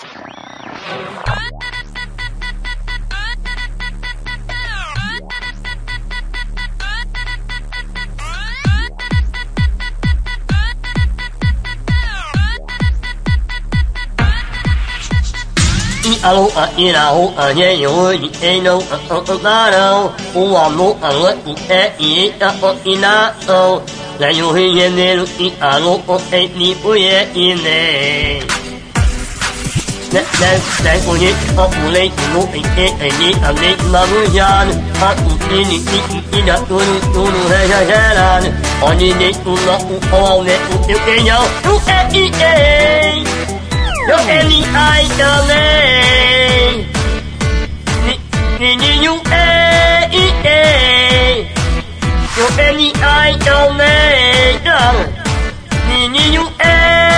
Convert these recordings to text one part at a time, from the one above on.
a lo a i la ho a ye yo i e no a o o na no o wa mo a le i e i a o i na o la yo hi ye ne lu i a lo o e ni o ye i ne na na na o ye o o le i mo i e e ni a le ma lu ya ne a u i ni i i i na tu nu tu nu he he he la ne o ni ni u na u o ne u e e. Ya u e i e. Yo any idol Ni ni ni you eh eh Yo any idol Ni ni you eh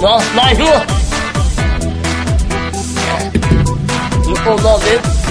Nós, nós duas. É. Não pousou dentro.